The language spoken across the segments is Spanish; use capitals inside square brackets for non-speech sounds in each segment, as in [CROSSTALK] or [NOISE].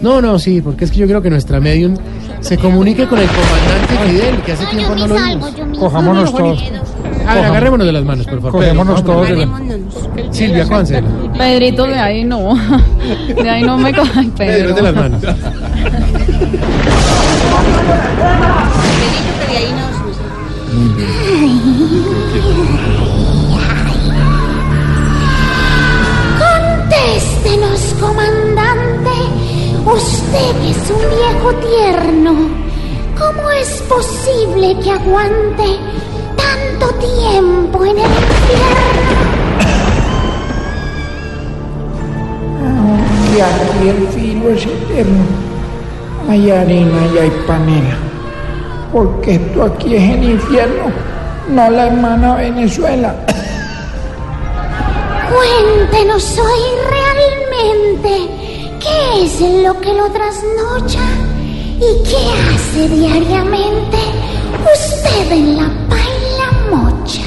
No, no, sí, porque es que yo creo que nuestra medium se comunique con el comandante Fidel, que hace tiempo no lo vimos. Cojámonos todos. A ver, agarrémonos de las manos, por favor. Cogémonos todos de vámonos. la- Silvia. Pedrito, de ahí no. De ahí no me cojan, Pedro, de las manos. Usted es un viejo tierno. ¿Cómo es posible que aguante tanto tiempo en el infierno? Y aquí el filo es eterno. Hay harina y hay panela. Porque esto aquí es el infierno, no la hermana Venezuela. Cuéntenos hoy realmente es lo que lo trasnocha y qué hace diariamente usted en la paila mocha.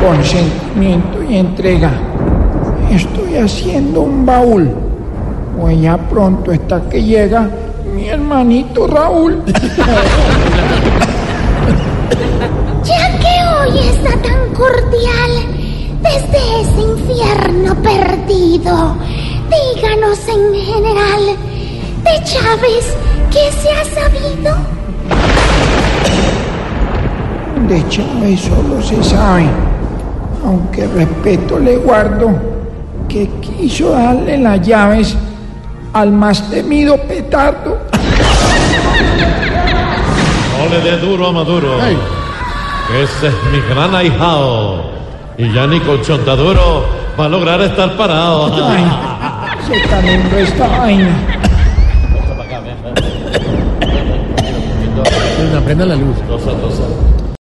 Consentimiento y entrega. Estoy haciendo un baúl. Pues ya pronto está que llega mi hermanito Raúl. [LAUGHS] Ya que hoy está tan cordial desde ese infierno perdido, díganos en general de Chávez qué se ha sabido. De Chávez solo se sabe, aunque respeto le guardo, que quiso darle las llaves al más temido petardo. No le dé duro a Maduro. Ese es mi gran ahijado. Y ya ni con chontaduro va a lograr estar parado. Ay, se calentó esta vaina. Aprendan la luz. Cosa, cosa.